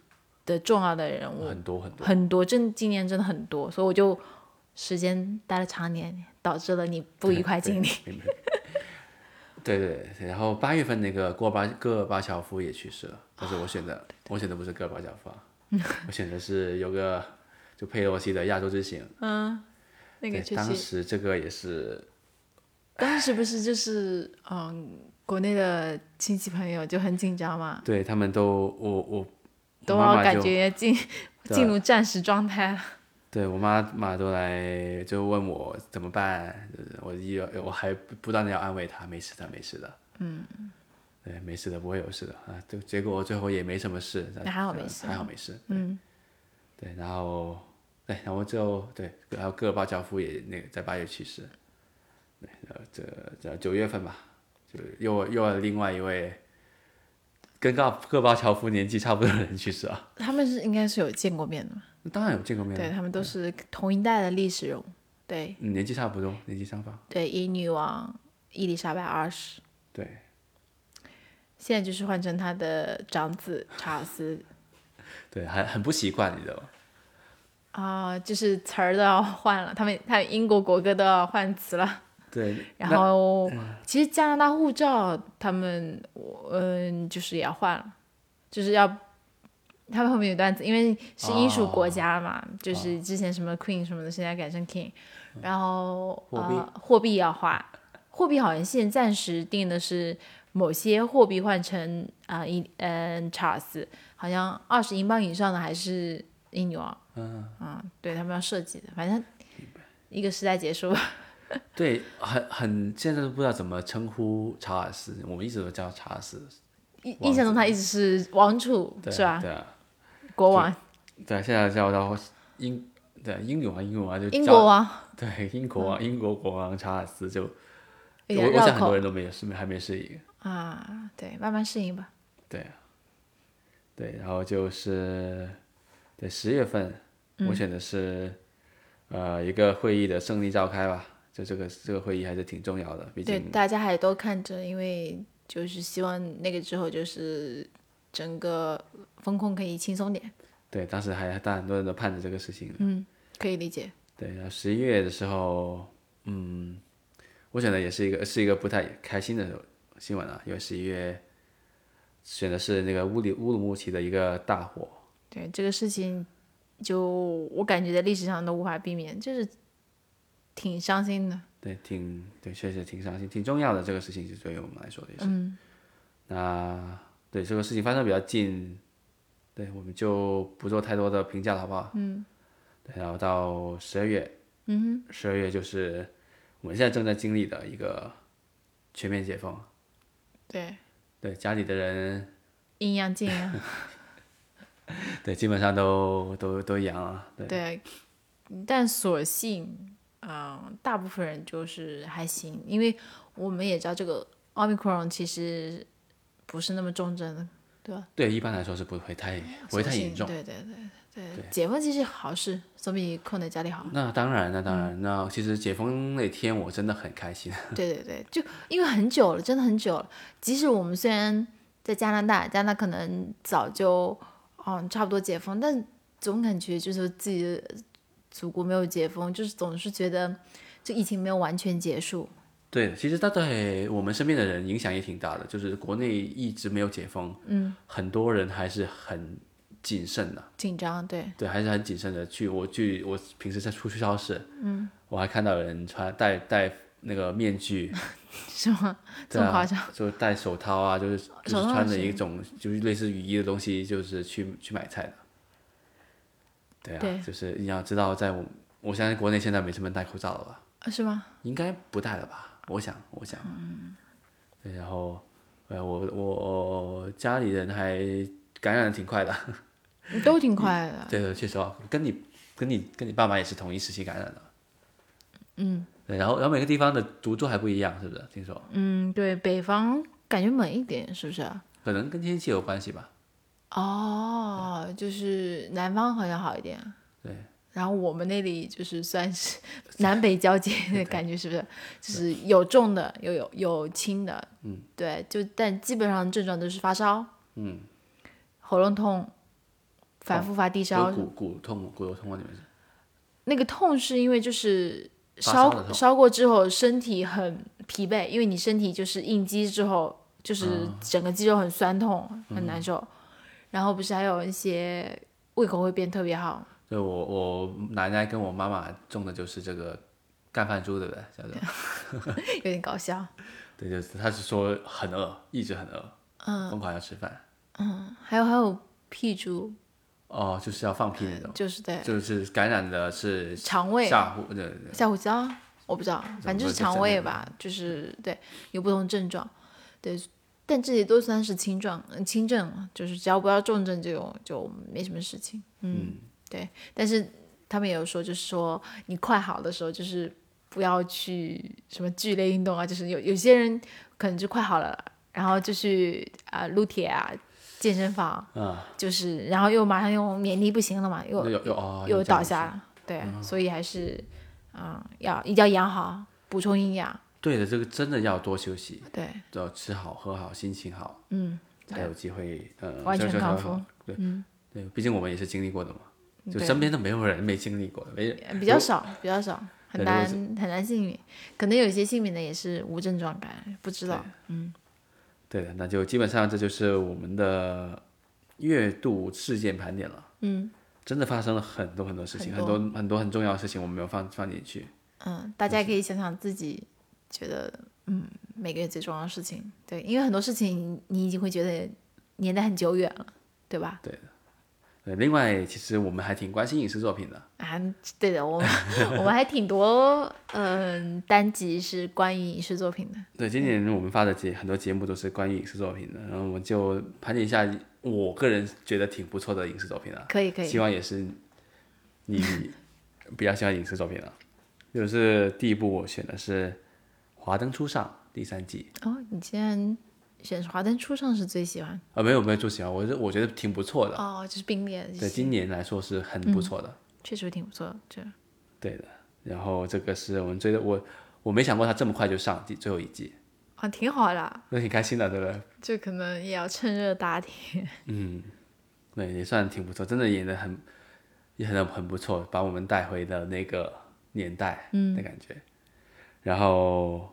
的重要的人物，很多很多，很多，真今年真的很多，所以我就时间待了长年，导致了你不愉快经历。对。对然后八月份那个戈尔巴戈尔巴乔夫也去世了，但是我选的我选的不是戈尔巴乔夫啊，我选的是有个就佩洛西的亚洲之行，嗯那个，当，时这个也是当时不是就是嗯，国内的亲戚朋友就很紧张嘛，对他们都我我都要感我妈妈就觉进 进入战时状态了。对我妈妈都来就问我怎么办，就是我一我还不断的要安慰她，没事的，没事的，嗯，对，没事的，不会有事的啊。就结果最后也没什么事，那还好呃没事还好没事，嗯，对，然后对，然后最后对，还有戈尔巴乔夫也那个在八月去世，对，然后这这九月份吧，就又又有另外一位跟戈戈巴乔夫年纪差不多的人去世啊，他们是应该是有见过面的嘛，当然有见过面了，对他们都是同一代的历史人物。对嗯，年纪差不多，年纪相仿，对，英女王伊丽莎白二世，对。现在就是换成他的长子查尔斯对，很很不习惯，你知道吗？啊、就是词儿都要换了，他们他们英国国歌都要换词了。对，然那后其实加拿大护照他们嗯就是也要换了，就是要他们后面有段子，因为是英属国家嘛，就是之前什么 Queen 什么的，现在改成 King，然后货币呃货币要换，货币好像现在暂时定的是某些货币换成啊一嗯查尔斯，好像二十英镑以上的还是英女王，嗯对他们要设计的，反正一个时代结束。对，很很，现在都不知道怎么称呼查尔斯，我们一直都叫查尔斯，印印象中他一直是王储对是吧？对啊，国王，对，现在叫到英，对英女王，英女王就英国王，对英国王，英国国王查尔斯就，有我我想很多人都没有是没还没适应，啊。对，慢慢适应吧。对啊，对，然后就是对十月份，我选的是、呃一个会议的胜利召开吧，就这个这个会议还是挺重要的，毕对，竟大家还都看着，因为就是希望那个之后就是整个风控可以轻松点，对当时还大很多人都盼着这个事情。嗯可以理解。对，然后十一月的时候，嗯，我选的也是一个是一个不太开心的新闻啊，因为十一月选的是那个乌里乌鲁木齐的一个大火，对这个事情，就我感觉在历史上都无法避免，就是挺伤心的。对，挺对，确实挺伤心，挺重要的这个事情，是对于我们来说也是。嗯。那对这个事情发生比较近，对，我们就不做太多的评价了，好不好？嗯。对，然后到十二月，嗯哼，十二月就是我们现在正在经历的一个全面解封。对。对，家里的人。阴阳镜啊。对，基本上都都都阳了。对。对，但所幸，嗯，大部分人就是还行，因为我们也知道这个奥密克戎其实不是那么重症的，对吧？对，一般来说是不会太不会太严重。对对对。对，解封其实好事，总比困在家里好。那当然，那当然，那其实解封那天我真的很开心。对对对，就因为很久了，真的很久了。即使我们虽然在加拿大，加拿大可能早就嗯差不多解封，但总感觉就是自己的祖国没有解封，就是总是觉得这疫情没有完全结束。对，其实它对我们身边的人影响也挺大的，就是国内一直没有解封，嗯，很多人还是很。谨慎的，紧张，对，对，还是很谨慎的。去，我去，我平时在出去超市，嗯，我还看到有人穿戴戴那个面具，是吗？这么夸张？就戴手套啊，就是就是穿着一种就是类似雨衣的东西，就是去去买菜的。对啊，就是你要知道，在我我相信国内现在没什么戴口罩了吧？啊，是吗？应该不戴了吧？我想，我想，嗯，对，然后，呃，我我家里人还感染的挺快的。都挺快的。对 对，确实啊，跟你跟你跟你爸妈也是同一时期感染的。嗯。对，然后然后每个地方的毒株还不一样，是不是？听说。嗯，对，北方感觉猛一点，是不是？可能跟天气有关系吧。哦，就是南方好像好一点。对。然后我们那里就是算是 南北交界的感觉，是不是？就是有重的，有有有轻的。嗯。对，就但基本上症状都是发烧。嗯。喉咙痛。反复发低烧，骨骨痛、骨头痛啊！你们是那个痛是因为就是烧烧过之后身体很疲惫，因为你身体就是应激之后，就是整个肌肉很酸痛，很难受。然后不是还有一些胃口会变特别好。对我我奶奶跟我妈妈种的就是这个干饭猪，对不对？叫做 有点搞笑。对，就是他是说很饿，一直很饿，嗯，疯狂要吃饭。嗯，还有还有屁猪。哦，就是要放屁那种，就是对，就是感染的是肠胃下呼，对对下呼吸道，我不知道，反正就是肠胃吧，就是对，有不同症状，对，但这些都算是轻症，轻症，就是只要不要重症，就就没什么事情，嗯，对，但是他们也有说，就是说你快好的时候，就是不要去什么剧烈运动啊，就是有有些人可能就快好了，然后就去啊撸铁啊。健身房，嗯，就是，然后又马上又免疫力不行了嘛，又又又倒下了，对，所以还是，嗯，要一定要养好，补充营养。对的，这个真的要多休息，对，要吃好喝好，心情好，嗯，才有机会，呃，完全康复。对，对，毕竟我们也是经历过的嘛，就身边都没有人没经历过，没比较少，比较少，很难很难幸运，可能有一些幸运的也是无症状感，不知道，嗯。对的，那就基本上这就是我们的月度事件盘点了。嗯，真的发生了很多很多事情，很多很多很重要的事情，我们没有放放进去。嗯，大家可以想想自己觉得，嗯，每个月最重要的事情。对，因为很多事情你已经会觉得年代很久远了，对吧？对的。对，另外其实我们还挺关心影视作品的啊。对的，我们我们还挺多嗯单集是关于影视作品的。对，今年我们发的节很多节目都是关于影视作品的，然后我们就盘点一下我个人觉得挺不错的影视作品啊。可以可以。希望也是你 比较喜欢影视作品啊。就是第一部我选的是《华灯初上》第三季。哦，你竟然。选《华灯初上》是最喜欢啊？没有没有最喜欢，我我觉得挺不错的哦，就是并列。对，今年来说是很不错的，确实挺不错的。这对的，然后这个是我们追的，我我没想过它这么快就上第最后一季啊，挺好的，那挺开心的，对不对？就可能也要趁热打铁。嗯，对，也算挺不错，真的演的很也很很不错，把我们带回了那个年代的感觉，然后。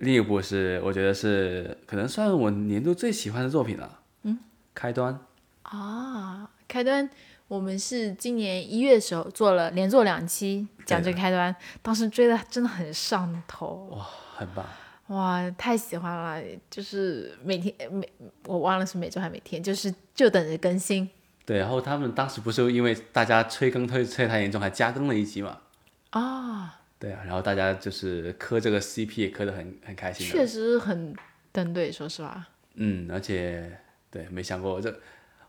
另一部是我觉得是可能算我年度最喜欢的作品了。嗯，开端。啊，开端，我们是今年一月的时候做了连做两期讲这个开端，当时追的真的很上头。哇，很棒。哇，太喜欢了，就是每天每我忘了是每周还每天，就是就等着更新。对，然后他们当时不是因为大家催更推催太严重，还加更了一集嘛？啊，对啊，然后大家就是磕这个 CP 也磕得很很开心。确实很登对，说实话。嗯，而且对，没想过这，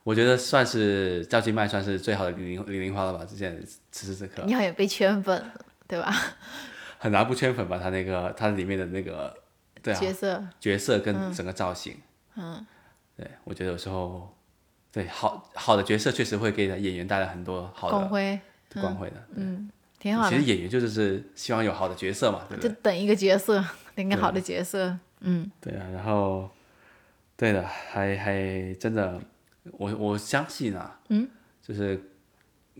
我觉得算是赵今麦算是最好的零零零零花了吧？之前此时此刻你好像被圈粉了，对吧？很难不圈粉吧？他那个他里面的那个对啊角色，角色跟整个造型，嗯，对我觉得有时候对好好的角色确实会给演员带来很多好的光辉，光辉的。挺好的其实。演员就是是希望有好的角色嘛，对不对？就等一个角色，等一个好的角色。嗯对啊，然后对的，还还真的，我我相信啊，嗯，就是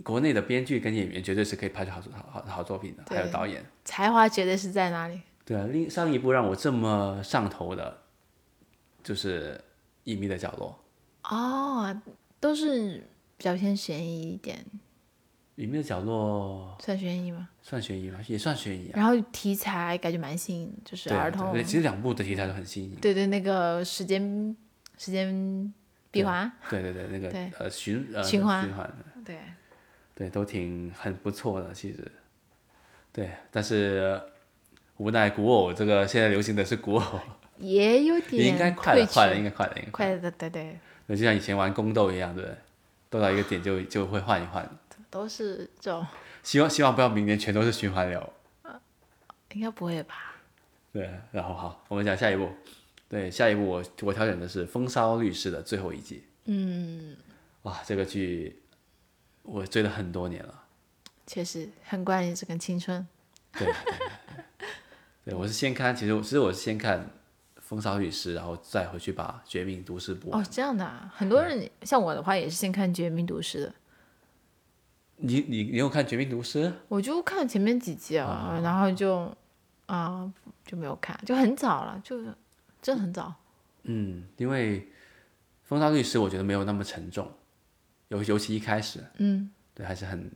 国内的编剧跟演员绝对是可以拍出好好好好作品的，还有导演。才华绝对是在哪里？对啊，另上一部让我这么上头的，就是《隐秘的角落哦，都是比较偏悬疑一点，》。《隐秘的角落算悬疑吗？》算悬疑吗？也算悬疑啊。然后题材感觉蛮新颖，就是儿童，对，其实两部的题材都很新颖。对对，那个时间时间闭环，对对对，那个呃循呃循环循环，对，对，都挺很不错的，其实。对，但是无奈古偶这个现在流行的是古偶，也有点应该快了，快了，应该快了，应该快了。快的，对对，那，就像以前玩宫斗一样，对不对？斗到一个点就就会换一换。都是这种，希望希望不要明年全都是循环流。应该不会吧？对，然后好，我们讲下一步。对，下一步我我挑选的是《风骚律师》的最后一季。嗯，哇，这个剧我追了很多年了。确实很关于这个青春。对，对我是先看，其实其实我是先看《风骚律师》，然后再回去把《绝命毒师》播完。哦，这样的啊，很多人像我的话也是先看《绝命毒师》的，你你你有看《绝命毒师》？我就看前面几集啊，然后就啊、就没有看，就很早了，就真的很早。嗯，因为《风骚律师》我觉得没有那么沉重，尤尤其一开始，嗯，对，还是很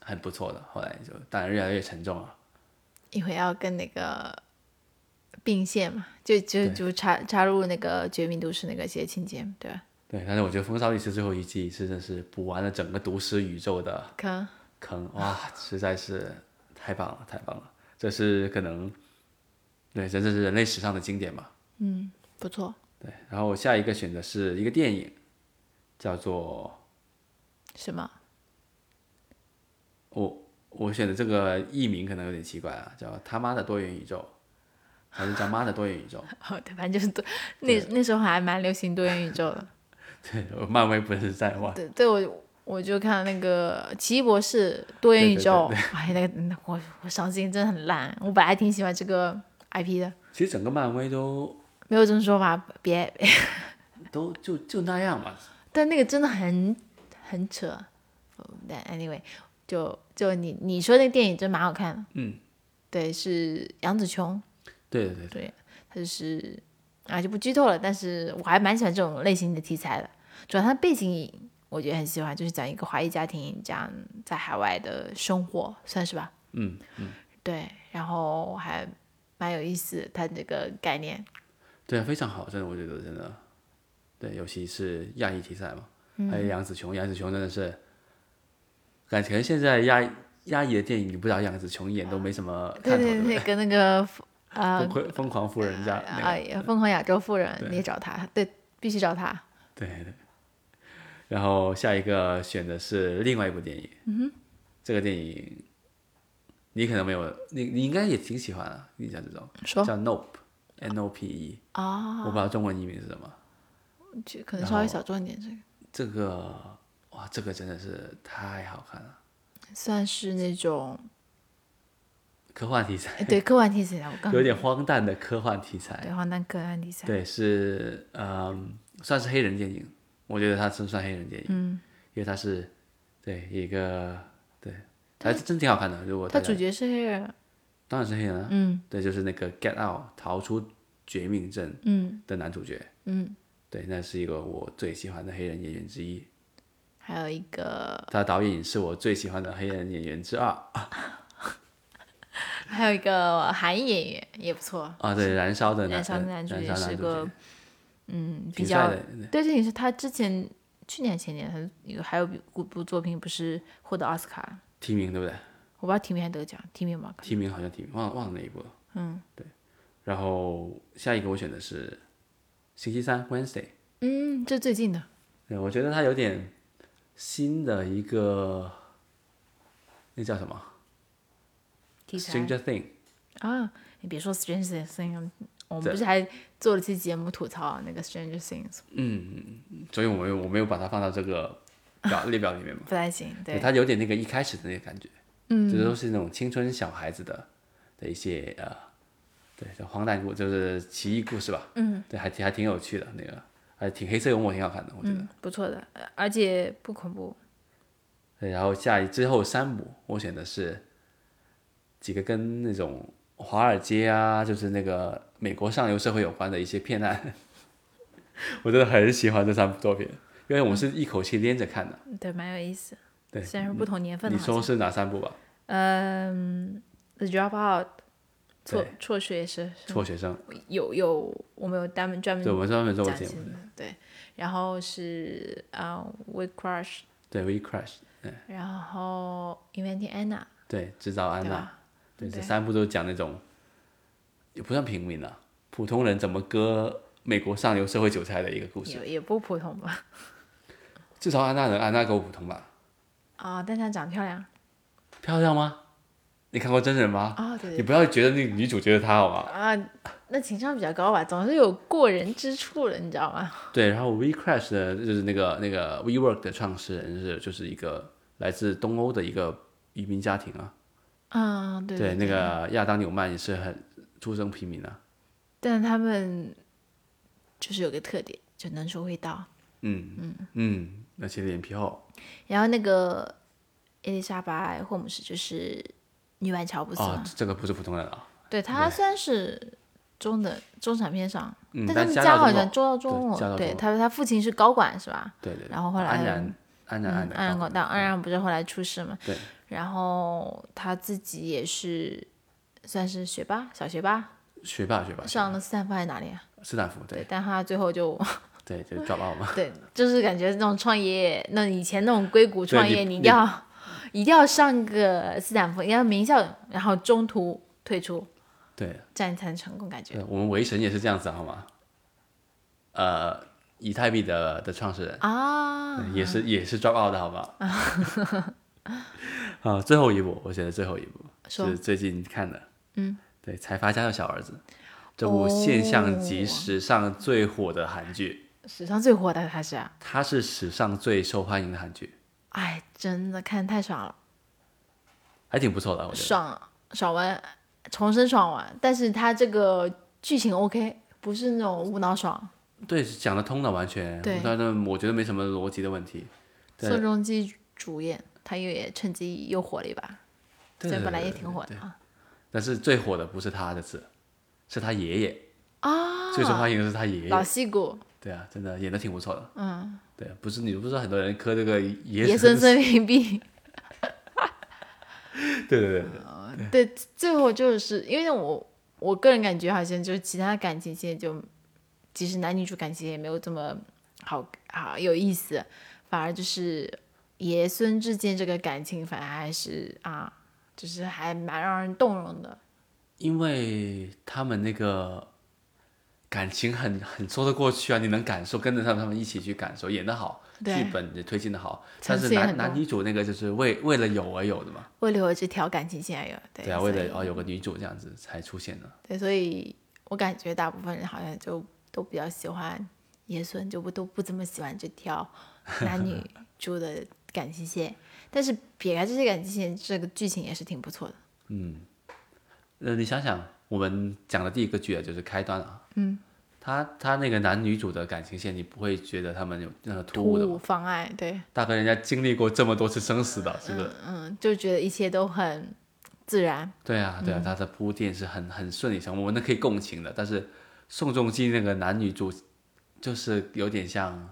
很不错的。后来就当然越来越沉重了。一会要跟那个并线嘛，就就就插插入那个《绝命毒师》那个些情节，对吧？对，但是我觉得《风骚律师》最后一季是真的是补完了整个毒师宇宙的坑，坑，哇，实在是太棒了，太棒了！这是可能，对，这这是人类史上的经典吧。不错，对，然后我下一个选的是一个电影，叫做什么？我我选的这个译名可能有点奇怪啊，叫他妈的多元宇宙，还是叫妈的多元宇宙？哦，对，反正就是多那那时候还蛮流行多元宇宙的。对，漫威不是在玩，对，对我我就看那个《奇异博士》多元宇宙，哎，那个嗯我我上心真的很烂。我本来挺喜欢这个 IP 的，其实整个漫威都没有这么说法，别。都就就那样嘛。但那个真的很很扯。anyway，就就你你说那个电影真蛮好看的。嗯，对，是杨紫琼，对对对，对，她就是啊就不剧透了，但是我还蛮喜欢这种类型的题材的。主要它的背景我觉得很喜欢，就是讲一个华裔家庭这样在海外的生活，算是吧。嗯嗯，对，然后还蛮有意思，它这个概念。对啊，非常好，真的，我觉得真的，对，尤其是亚裔题材嘛，嗯还有杨紫琼，杨紫琼真的是，感觉现在亚亚裔的电影，你不知道杨紫琼演都没什么对，对对？跟那个呃疯狂疯狂富人家那个，啊，疯狂亚洲富人，你找他，对，必须找他。对对。然后下一个选的是另外一部电影，嗯哼，这个电影你可能没有，你你应该也挺喜欢啊，你讲这种说。叫 Nope，N O P E，啊，我不知道中文译名是什么。就可能稍微小众一点，这个。这个哇，这个真的是太好看了，算是那种科幻题材，哎对科幻题材，我刚有点荒诞的科幻题材。对荒诞科幻题材，对，是嗯，算是黑人电影，我觉得它真算黑人电影，嗯，因为它是对一个对，还是真挺好看的。如果大家他主角是黑人，当然是黑人啊，嗯。对，就是那个 Get Out 逃出绝命镇嗯。的男主角，嗯，对，那是一个我最喜欢的黑人演员之一。还有一个他的导演是我最喜欢的黑人演员之二 还有一个韩裔演员也不错，啊，对，燃烧的男燃烧的男主角是个嗯比较对，这也是他之前去年前年他有还有部部作品不是获得奥斯卡，提名对不对？我不知道提名还得奖，提名吧。提名好像提名，忘了忘了哪一部了。嗯，对。然后下一个我选的是星期三 Wednesday。嗯，这最近的。对，我觉得他有点新的一个，那叫什么题材？Stranger Thing。啊，你别说 Stranger Things，我们不是还做了期节目吐槽那个 Stranger Things，嗯所以我没有我没有把它放到这个 表列表里面嘛。不太行。对，它有点那个一开始的那个感觉，嗯，这都是那种青春小孩子的的一些呃，对，叫荒诞故，就是奇异故事吧，嗯，对，还挺还挺有趣的那个，还挺黑色幽默，挺好看的，我觉得。嗯，不错的，呃而且不恐怖。对，然后下一之后三部，我选的是几个跟那种华尔街啊，就是那个美国上流社会有关的一些片案，我真的很喜欢这三部作品，因为我是一口气连着看的。对，蛮有意思。对虽然是不同年份的。你说是哪三部吧？嗯，《The Dropout》辍对辍学是辍学生，有有，我们有专门专门对，我们专门做过节目。的对，然后是啊，《We Crush》，对，We Crush，对然后《Inventing Anna》，对，制造安娜，对？对，这三部都讲那种，也不算平民了、普通人怎么割美国上流社会韭菜的一个故事。也也不普通吧？至少安娜能安娜够普通吧？啊，但她长得漂亮漂亮吗？你看过真人吗？啊，对对你不要觉得那个女主角是她好吗？啊，那情商比较高吧，总是有过人之处的，你知道吗？对，然后 We Crash 的就是那个那个 WeWork 的创始人是就是一个来自东欧的一个移民家庭啊。啊，对对，那个亚当纽曼也是很出生平民啊。但他们就是有个特点，就能说会道。嗯嗯嗯，而且脸皮厚。然后那个伊丽莎白·霍姆斯就是女版乔布斯哦，，这个不是普通人啊。对他虽然是中等中产偏上，嗯，但他们家家好像中到中落，对家道中落对他他父亲是高管是吧？对对。然后后来安然安然安然高广大，安然不是后来出事嘛？对。然后他自己也是算是学霸，小学霸，学霸学霸，上了斯坦福还是哪里啊？斯坦福对但他最后就 对就抓包嘛。对，就是感觉那种创业，那以前那种硅谷创业，你你一定要一定要上个斯坦福，要名校，然后中途退出，对这样才能成功，感觉，我们维神也是这样子好吗？呃，以太币的的创始人。啊。也是也是 drop out 的好吗？啊，最后一部，我选的最后一部是最近看的，嗯，对，财阀家的小儿子，这部现象级哦史上最火的韩剧，史上最火的他是啊，它是史上最受欢迎的韩剧，哎，真的看得太爽了，还挺不错的，我觉得。爽爽完，重生爽完，但是他这个剧情 OK，不是那种无脑爽。对，讲得通的，完全，对但是我觉得没什么逻辑的问题。对宋仲基主演，他又也趁机又火了一把，对对虽然本来对对也挺火的啊。但是最火的不是他的字，是他爷爷啊，最受欢迎的是他爷爷老爷。戏骨，对啊，真的演的挺不错的。嗯，对啊，不是你不是说很多人磕这个爷爷孙孙命币。对对对对，对，最后就是因为我我个人感觉好像就是其他感情线就，其实男女主感情也没有这么好好有意思，反而就是爷孙之间这个感情，反而还是啊，就是还蛮让人动容的。因为他们那个感情很很说得过去啊，你能感受，跟得上他们一起去感受，演得好，对剧本也推进的好。层但是男男女主那个就是为为了有而有的嘛，为了有这条感情线而有，对对啊，为了哦有个女主这样子才出现的。对，所以我感觉大部分人好像就都比较喜欢爷孙，就不都不怎么喜欢这条男女 主的感情线。但是撇开这些感情线，这个剧情也是挺不错的。嗯呃，你想想，我们讲的第一个剧啊，就是开端啊，嗯，他他那个男女主的感情线，你不会觉得他们有任何突的妨碍，对，大哥，人家经历过这么多次生死的，是不是？嗯，就觉得一切都很自然。对啊，对啊，他的铺垫是很很顺理成章，我们可以共情的。但是宋仲基那个男女主，就是有点像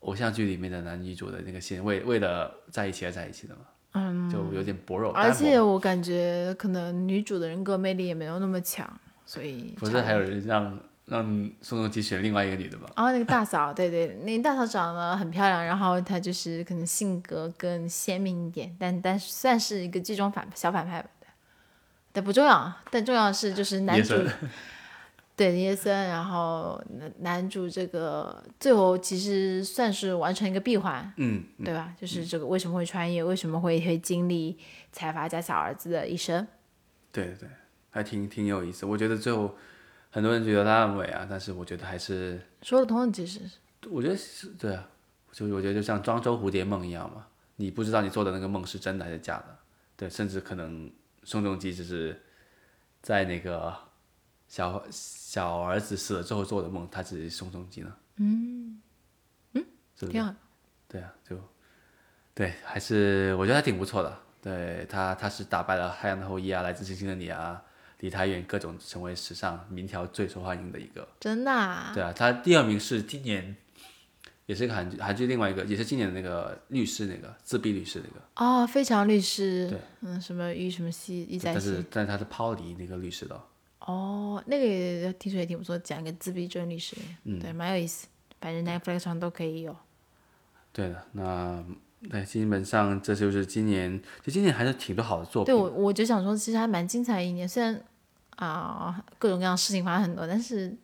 偶像剧里面的男女主的那个心，为为了在一起而在一起的嘛，嗯，就有点薄弱。而且我感觉可能女主的人格魅力也没有那么强，所以不是还有人让让宋仲基选另外一个女的吗？哦那个大嫂，对对，那个大嫂长得很漂亮，然后她就是可能性格更鲜明一点，但但是算是一个剧中反小反派吧。但不重要啊，但重要的是就是男主对耶森，然后男男主这个最后其实算是完成一个闭环，嗯，对吧？就是这个为什么会穿越，为什么会会经历财阀家小儿子的一生。对对对，还挺挺有意思。我觉得最后很多人觉得他烂尾啊，但是我觉得还是，说得通，其实我觉得是对啊，就我觉得就像庄周蝴蝶梦一样嘛，你不知道你做的那个梦是真的还是假的，对，甚至可能宋仲基只是在那个小小儿子死了之后做的梦，他只是宋仲基呢。嗯嗯，是不是挺？好。对啊，就对，还是我觉得他挺不错的。对他，他是打败了《太阳的后裔》啊，《来自星星的你》啊，《梨泰院》各种成为史上民调最受欢迎的一个。真的、啊，对啊，他第二名是今年，也是一个韩剧，韩剧另外一个也是今年的那个律师那个自闭律师那个，哦，非常律师，对，嗯，什么玉什么西一在但，是但是他是抛离那个律师的。哦，那个也听说也挺不错，讲一个自闭症律师，嗯对，蛮有意思，反正 Netflix 上都可以有。对的，那对，基本上这就是今年，就今年还是挺多好的作品对。我我就想说，其实还蛮精彩的一年，虽然啊、各种各样的事情发生很多，但是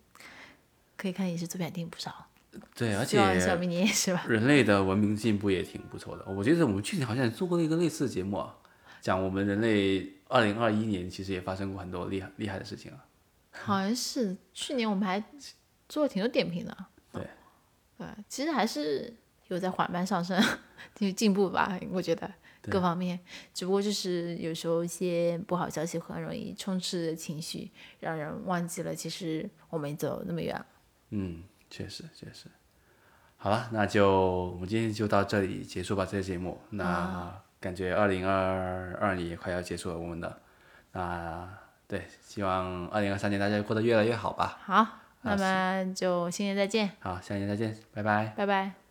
可以看影视作品还挺不少。对，而希望小明你也是吧。人类的文明进步也挺不错的。我觉得我们去年好像也做过一个类似的节目啊，讲我们人类二零二一年其实也发生过很多厉害厉害的事情啊。好像是去年我们还做了挺多点评的。对，对，其实还是有在缓慢上升，就是进步吧，我觉得各方面，只不过就是有时候一些不好消息很容易充斥着情绪，让人忘记了其实我们走那么远。嗯，确实确实。好了，那就我们今天就到这里结束吧，这个节目。那感觉二零二二年也快要结束了，我们的那对，希望二零二三年大家过得越来越好吧。好，那么就新年再见，好，下年再见，拜拜。拜拜。